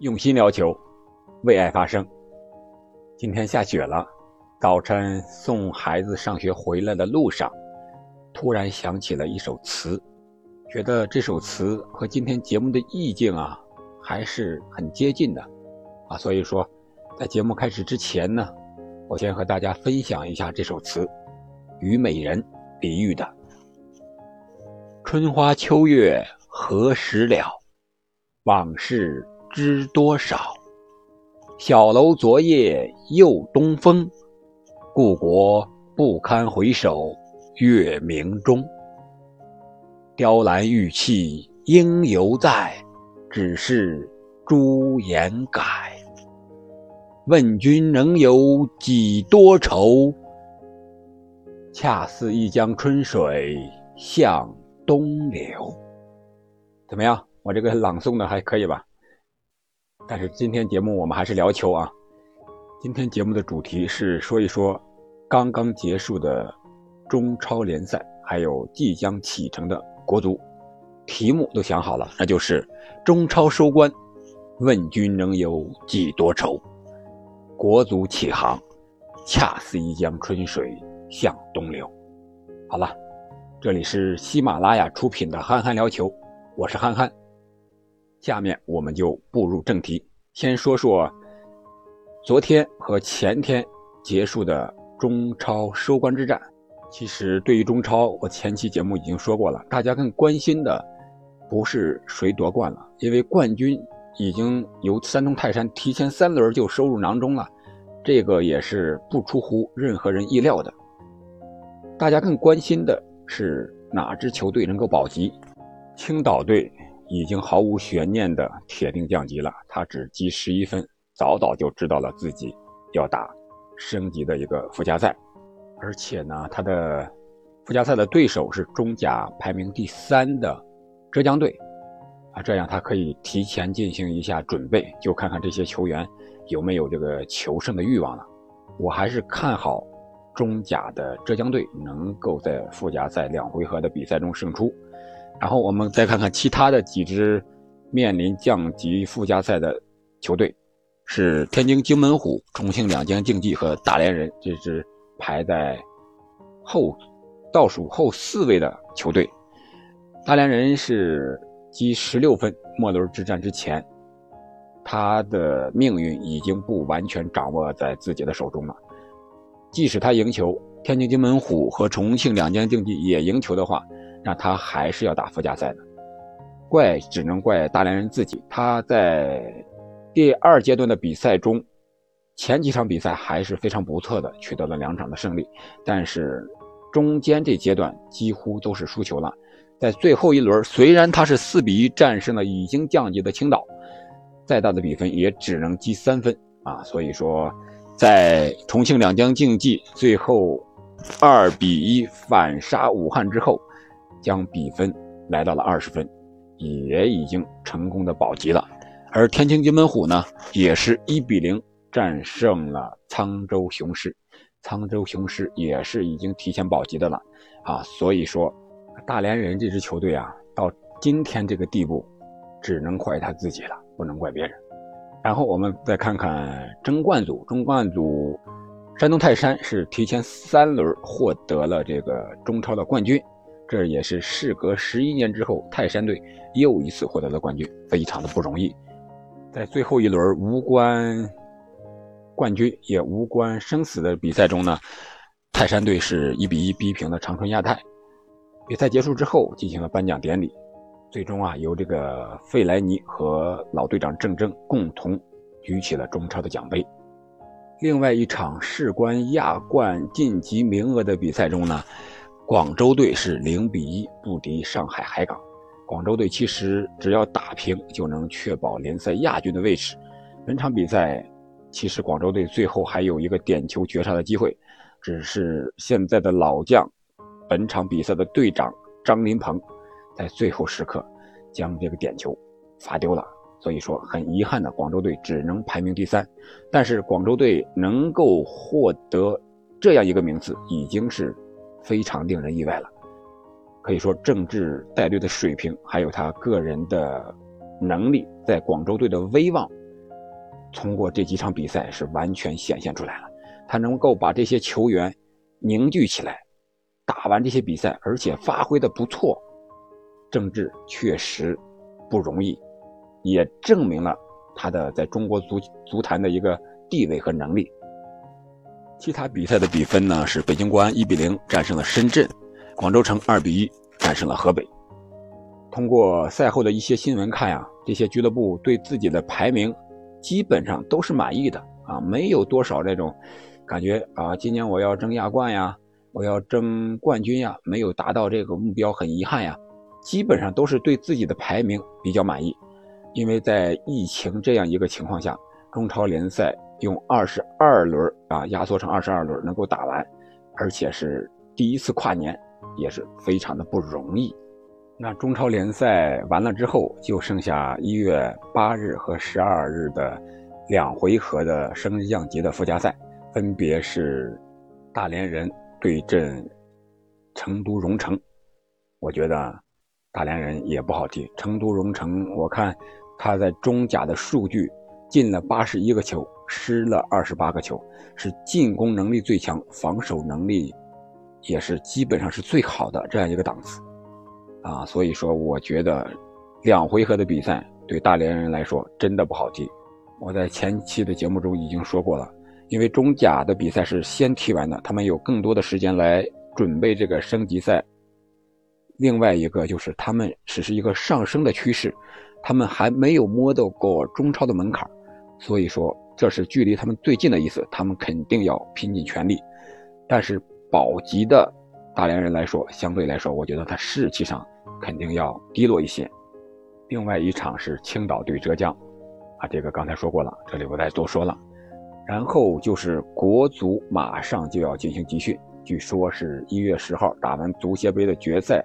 用心聊球，为爱发声。今天下雪了，早晨送孩子上学回来的路上，突然想起了一首词，觉得这首词和今天节目的意境啊还是很接近的啊。所以说，在节目开始之前呢，我先和大家分享一下这首词，《虞美人》比喻的：春花秋月何时了？往事。知多少？小楼昨夜又东风，故国不堪回首月明中。雕栏玉砌应犹在，只是朱颜改。问君能有几多愁？恰似一江春水向东流。怎么样？我这个朗诵的还可以吧？但是今天节目我们还是聊球啊。今天节目的主题是说一说刚刚结束的中超联赛，还有即将启程的国足。题目都想好了，那就是中超收官，问君能有几多愁？国足起航，恰似一江春水向东流。好了，这里是喜马拉雅出品的《憨憨聊球》，我是憨憨。下面我们就步入正题，先说说昨天和前天结束的中超收官之战。其实对于中超，我前期节目已经说过了，大家更关心的不是谁夺冠了，因为冠军已经由山东泰山提前三轮就收入囊中了，这个也是不出乎任何人意料的。大家更关心的是哪支球队能够保级？青岛队。已经毫无悬念的铁定降级了，他只积十一分，早早就知道了自己要打升级的一个附加赛，而且呢，他的附加赛的对手是中甲排名第三的浙江队，啊，这样他可以提前进行一下准备，就看看这些球员有没有这个求胜的欲望了。我还是看好中甲的浙江队能够在附加赛两回合的比赛中胜出。然后我们再看看其他的几支面临降级附加赛的球队，是天津津门虎、重庆两江竞技和大连人，这支排在后倒数后四位的球队。大连人是积十六分，末轮之战之前，他的命运已经不完全掌握在自己的手中了。即使他赢球，天津津门虎和重庆两江竞技也赢球的话。那他还是要打附加赛的，怪只能怪大连人自己。他在第二阶段的比赛中，前几场比赛还是非常不错的，取得了两场的胜利。但是中间这阶段几乎都是输球了。在最后一轮，虽然他是四比一战胜了已经降级的青岛，再大的比分也只能积三分啊。所以说，在重庆两江竞技最后二比一反杀武汉之后。将比分来到了二十分，也已经成功的保级了。而天津津门虎呢，也是一比零战胜了沧州雄狮，沧州雄狮也是已经提前保级的了啊。所以说，大连人这支球队啊，到今天这个地步，只能怪他自己了，不能怪别人。然后我们再看看争冠组，争冠组，山东泰山是提前三轮获得了这个中超的冠军。这也是事隔十一年之后，泰山队又一次获得了冠军，非常的不容易。在最后一轮无关冠军也无关生死的比赛中呢，泰山队是一比一逼平了长春亚泰。比赛结束之后，进行了颁奖典礼，最终啊，由这个费莱尼和老队长郑铮共同举起了中超的奖杯。另外一场事关亚冠晋级名额的比赛中呢。广州队是零比一不敌上海海港。广州队其实只要打平就能确保联赛亚军的位置。本场比赛其实广州队最后还有一个点球绝杀的机会，只是现在的老将，本场比赛的队长张林鹏在最后时刻将这个点球罚丢了。所以说很遗憾的，广州队只能排名第三。但是广州队能够获得这样一个名次，已经是。非常令人意外了，可以说郑智带队的水平，还有他个人的能力，在广州队的威望通过这几场比赛是完全显现出来了。他能够把这些球员凝聚起来，打完这些比赛，而且发挥的不错，郑智确实不容易，也证明了他的在中国足足坛的一个地位和能力。其他比赛的比分呢是北京国安一比零战胜了深圳，广州城二比一战胜了河北。通过赛后的一些新闻看呀，这些俱乐部对自己的排名基本上都是满意的啊，没有多少那种感觉啊，今年我要争亚冠呀，我要争冠军呀，没有达到这个目标很遗憾呀，基本上都是对自己的排名比较满意，因为在疫情这样一个情况下，中超联赛用二十二轮啊压缩成二十二轮能够打完，而且是第一次跨年，也是非常的不容易。那中超联赛完了之后，就剩下一月八日和十二日的两回合的升降级的附加赛，分别是大连人对阵成都蓉城。我觉得大连人也不好踢。成都蓉城，我看他在中甲的数据进了八十一个球，失了二十八个球，是进攻能力最强，防守能力也是基本上是最好的这样一个档次。啊，所以说我觉得两回合的比赛对大连人来说真的不好踢。我在前期的节目中已经说过了，因为中甲的比赛是先踢完的，他们有更多的时间来准备这个升级赛。另外一个就是他们只是一个上升的趋势，他们还没有摸到过中超的门槛，所以说这是距离他们最近的一次，他们肯定要拼尽全力。但是保级的大连人来说，相对来说，我觉得他士气上。肯定要低落一些。另外一场是青岛对浙江，啊，这个刚才说过了，这里不再多说了。然后就是国足马上就要进行集训，据说是一月十号打完足协杯的决赛，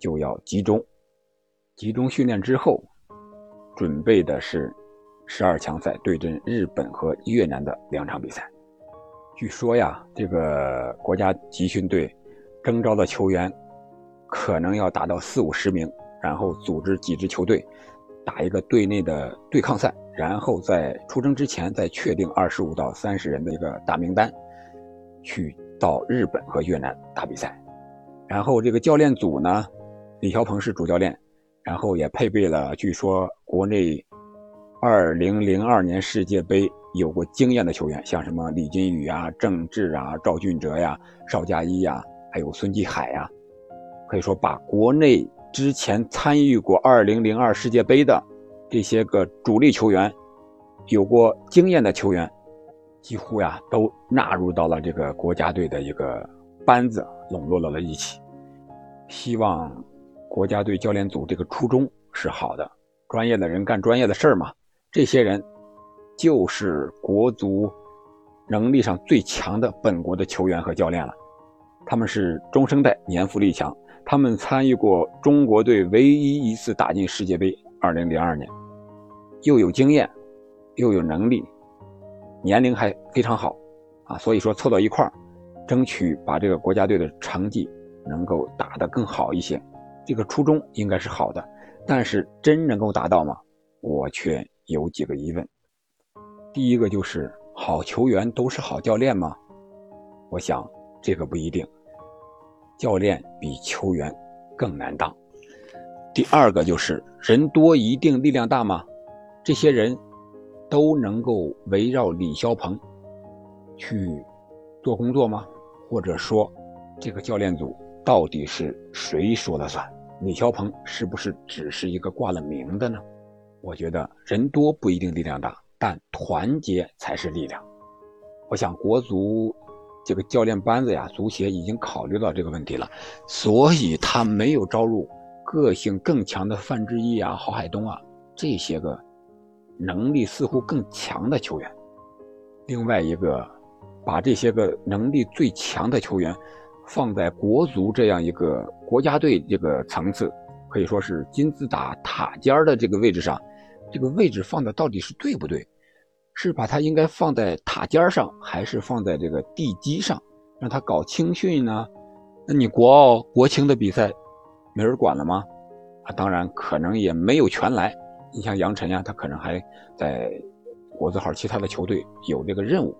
就要集中，集中训练之后，准备的是十二强赛对阵日本和越南的两场比赛。据说呀，这个国家集训队征召的球员。可能要达到四五十名，然后组织几支球队打一个队内的对抗赛，然后在出征之前再确定二十五到三十人的一个大名单，去到日本和越南打比赛。然后这个教练组呢，李霄鹏是主教练，然后也配备了据说国内二零零二年世界杯有过经验的球员，像什么李金羽啊、郑智啊、赵俊哲呀、邵佳一呀，还有孙继海呀。可以说，把国内之前参与过2002世界杯的这些个主力球员，有过经验的球员，几乎呀都纳入到了这个国家队的一个班子，笼络到了一起。希望国家队教练组这个初衷是好的，专业的人干专业的事儿嘛。这些人就是国足能力上最强的本国的球员和教练了，他们是中生代，年富力强。他们参与过中国队唯一一次打进世界杯，二零零二年，又有经验，又有能力，年龄还非常好，啊，所以说凑到一块儿，争取把这个国家队的成绩能够打得更好一些，这个初衷应该是好的，但是真能够达到吗？我却有几个疑问。第一个就是好球员都是好教练吗？我想这个不一定。教练比球员更难当。第二个就是人多一定力量大吗？这些人都能够围绕李霄鹏去做工作吗？或者说，这个教练组到底是谁说了算？李霄鹏是不是只是一个挂了名的呢？我觉得人多不一定力量大，但团结才是力量。我想国足。这个教练班子呀，足协已经考虑到这个问题了，所以他没有招入个性更强的范志毅啊、郝海东啊这些个能力似乎更强的球员。另外一个，把这些个能力最强的球员放在国足这样一个国家队这个层次，可以说是金字塔塔尖的这个位置上，这个位置放的到底是对不对？是把它应该放在塔尖上，还是放在这个地基上，让他搞青训呢？那你国奥、国青的比赛，没人管了吗？啊，当然可能也没有全来。你像杨晨呀，他可能还在国字号其他的球队有这个任务，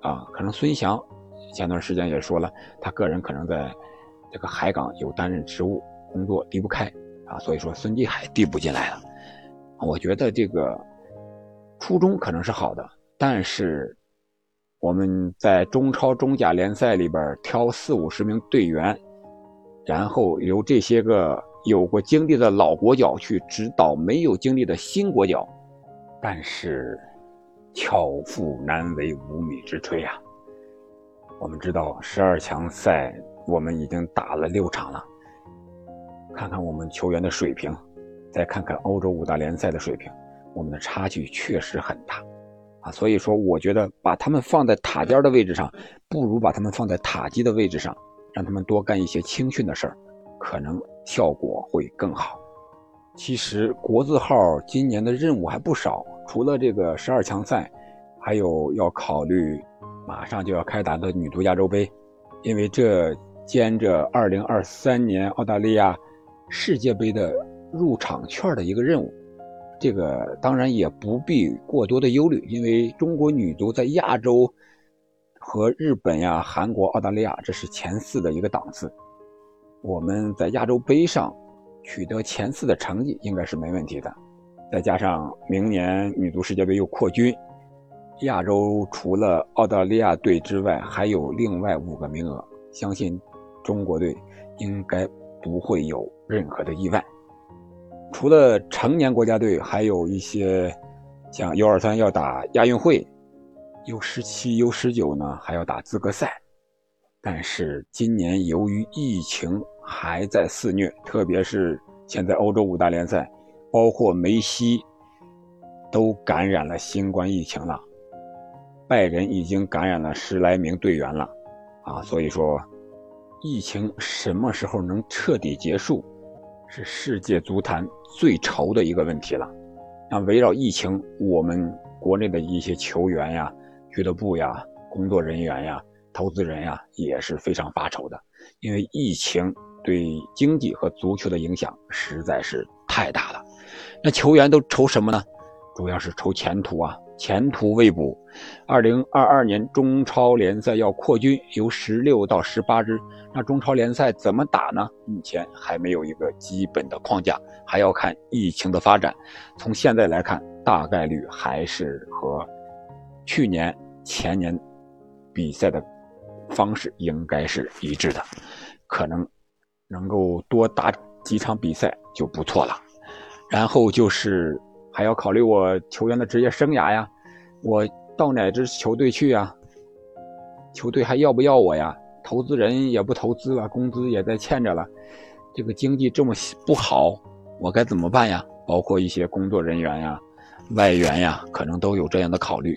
啊，可能孙祥前段时间也说了，他个人可能在这个海港有担任职务工作离不开啊，所以说孙继海递补进来了。我觉得这个初衷可能是好的，但是我们在中超、中甲联赛里边挑四五十名队员，然后由这些个有过经历的老国脚去指导没有经历的新国脚，但是巧妇难为无米之炊呀。我们知道十二强赛我们已经打了六场了，看看我们球员的水平。再看看欧洲五大联赛的水平，我们的差距确实很大，啊，所以说我觉得把他们放在塔尖的位置上，不如把他们放在塔基的位置上，让他们多干一些青训的事儿，可能效果会更好。其实国字号今年的任务还不少，除了这个十二强赛，还有要考虑马上就要开打的女足亚洲杯，因为这兼着二零二三年澳大利亚世界杯的。入场券的一个任务，这个当然也不必过多的忧虑，因为中国女足在亚洲和日本呀、韩国、澳大利亚这是前四的一个档次，我们在亚洲杯上取得前四的成绩应该是没问题的。再加上明年女足世界杯又扩军，亚洲除了澳大利亚队之外还有另外五个名额，相信中国队应该不会有任何的意外。除了成年国家队，还有一些像 U23 要打亚运会，U17、U19 呢还要打资格赛。但是今年由于疫情还在肆虐，特别是现在欧洲五大联赛，包括梅西都感染了新冠疫情了，拜仁已经感染了十来名队员了，啊，所以说疫情什么时候能彻底结束？是世界足坛最愁的一个问题了。那围绕疫情，我们国内的一些球员呀、俱乐部呀、工作人员呀、投资人呀，也是非常发愁的。因为疫情对经济和足球的影响实在是太大了。那球员都愁什么呢？主要是愁前途啊。前途未卜，二零二二年中超联赛要扩军，由十六到十八支。那中超联赛怎么打呢？目前还没有一个基本的框架，还要看疫情的发展。从现在来看，大概率还是和去年、前年比赛的方式应该是一致的，可能能够多打几场比赛就不错了。然后就是。还要考虑我球员的职业生涯呀，我到哪支球队去呀？球队还要不要我呀？投资人也不投资了，工资也在欠着了，这个经济这么不好，我该怎么办呀？包括一些工作人员呀、外援呀，可能都有这样的考虑，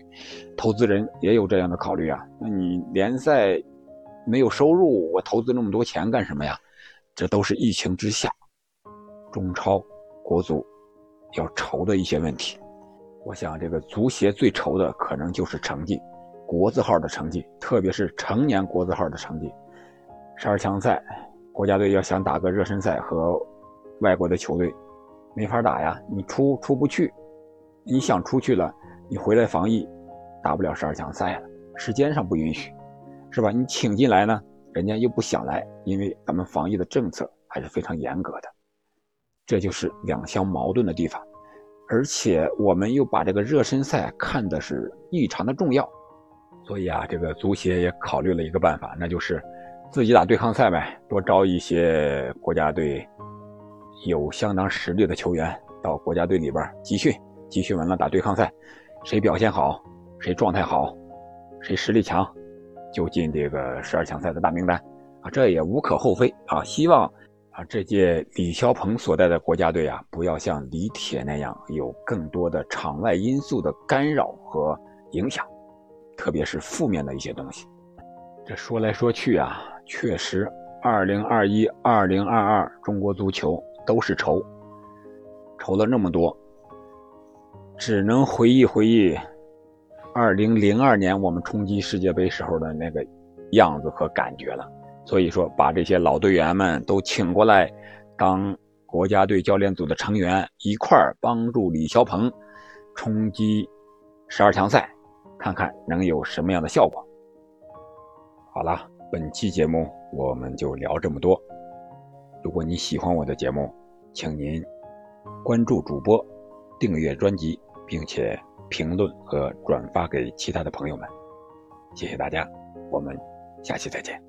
投资人也有这样的考虑啊。那你联赛没有收入，我投资那么多钱干什么呀？这都是疫情之下，中超、国足。要愁的一些问题，我想这个足协最愁的可能就是成绩，国字号的成绩，特别是成年国字号的成绩。十二强赛，国家队要想打个热身赛和外国的球队，没法打呀，你出出不去，你想出去了，你回来防疫，打不了十二强赛了，时间上不允许，是吧？你请进来呢，人家又不想来，因为咱们防疫的政策还是非常严格的。这就是两相矛盾的地方，而且我们又把这个热身赛看的是异常的重要，所以啊，这个足协也考虑了一个办法，那就是自己打对抗赛呗，多招一些国家队有相当实力的球员到国家队里边集训，集训完了打对抗赛，谁表现好，谁状态好，谁实力强，就进这个十二强赛的大名单啊，这也无可厚非啊，希望。这届李霄鹏所带的国家队啊，不要像李铁那样有更多的场外因素的干扰和影响，特别是负面的一些东西。这说来说去啊，确实，2021、2022中国足球都是愁，愁了那么多，只能回忆回忆2002年我们冲击世界杯时候的那个样子和感觉了。所以说，把这些老队员们都请过来，当国家队教练组的成员，一块儿帮助李霄鹏冲击十二强赛，看看能有什么样的效果。好了，本期节目我们就聊这么多。如果你喜欢我的节目，请您关注主播，订阅专辑，并且评论和转发给其他的朋友们。谢谢大家，我们下期再见。